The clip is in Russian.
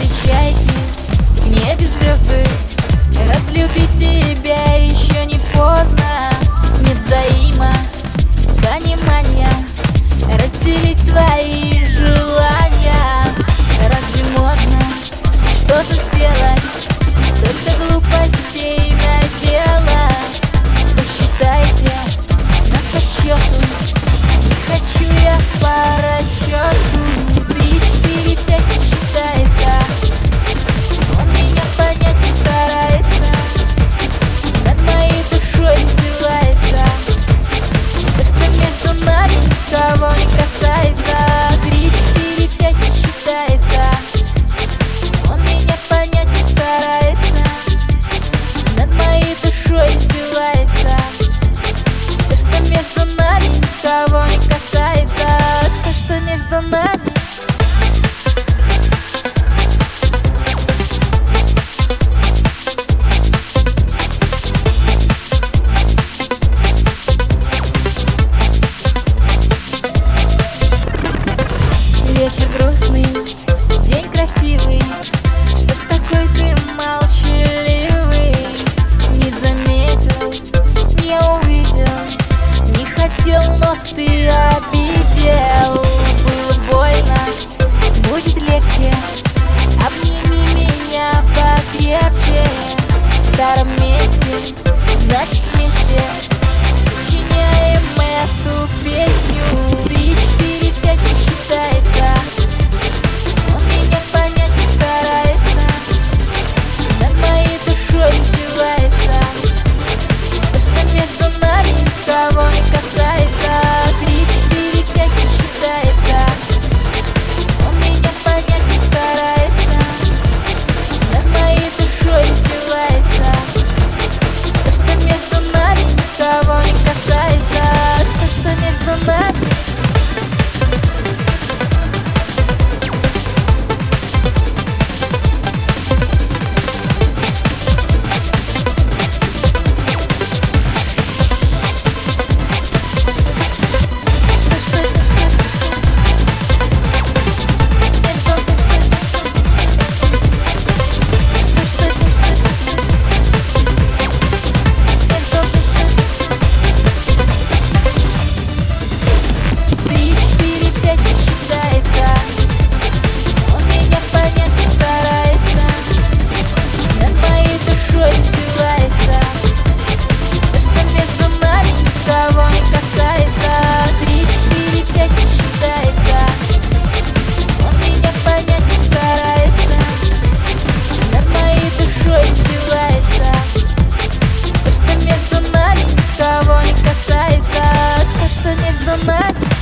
чайки, в небе звезды Разлюбить тебя еще не поздно. Нет взаима вечер грустный, день красивый Что ж такой ты молчаливый? Не заметил, не увидел Не хотел, но ты обидел Было больно, будет ли summer